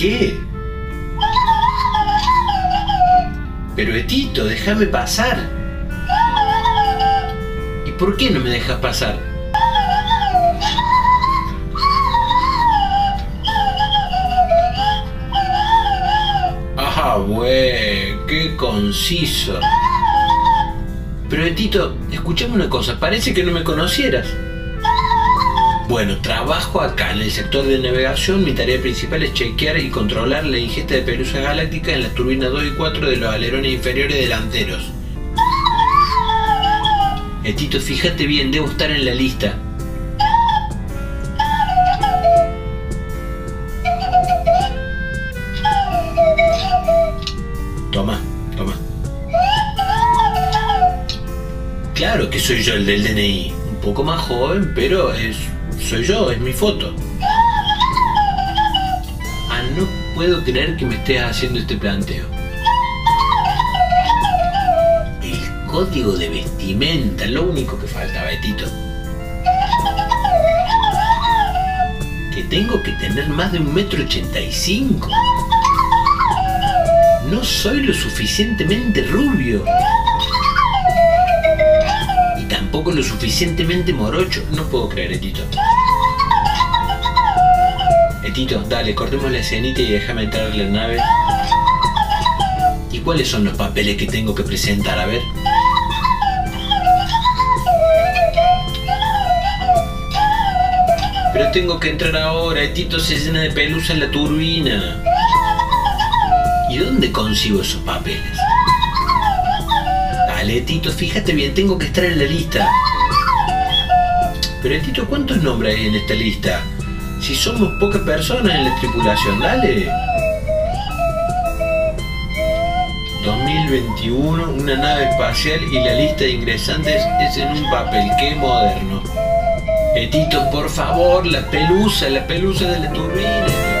¿Qué? Pero Etito, déjame pasar. ¿Y por qué no me dejas pasar? Ah, güey, qué conciso. Pero Etito, escuchame una cosa, parece que no me conocieras. Bueno, trabajo acá en el sector de navegación. Mi tarea principal es chequear y controlar la ingesta de pelusa galáctica en las turbinas 2 y 4 de los alerones inferiores delanteros. Etito, fíjate bien, debo estar en la lista. Toma, toma. Claro que soy yo el del DNI. Un poco más joven, pero es, soy yo, es mi foto. Ah, no puedo creer que me estés haciendo este planteo. El código de vestimenta, lo único que falta, Betito. Que tengo que tener más de un metro ochenta y cinco. No soy lo suficientemente rubio. Suficientemente morocho. No puedo creer, Etito. Etito, dale, cortemos la escenita y déjame entrar a la nave. ¿Y cuáles son los papeles que tengo que presentar? A ver. Pero tengo que entrar ahora, Etito se llena de pelusa en la turbina. ¿Y dónde consigo esos papeles? Dale, Tito, fíjate bien, tengo que estar en la lista. Pero, Tito, ¿cuántos nombres hay en esta lista? Si somos pocas personas en la tripulación, dale. 2021, una nave espacial y la lista de ingresantes es en un papel. ¡Qué moderno! Etito, por favor, la pelusa, la pelusa de la turbina.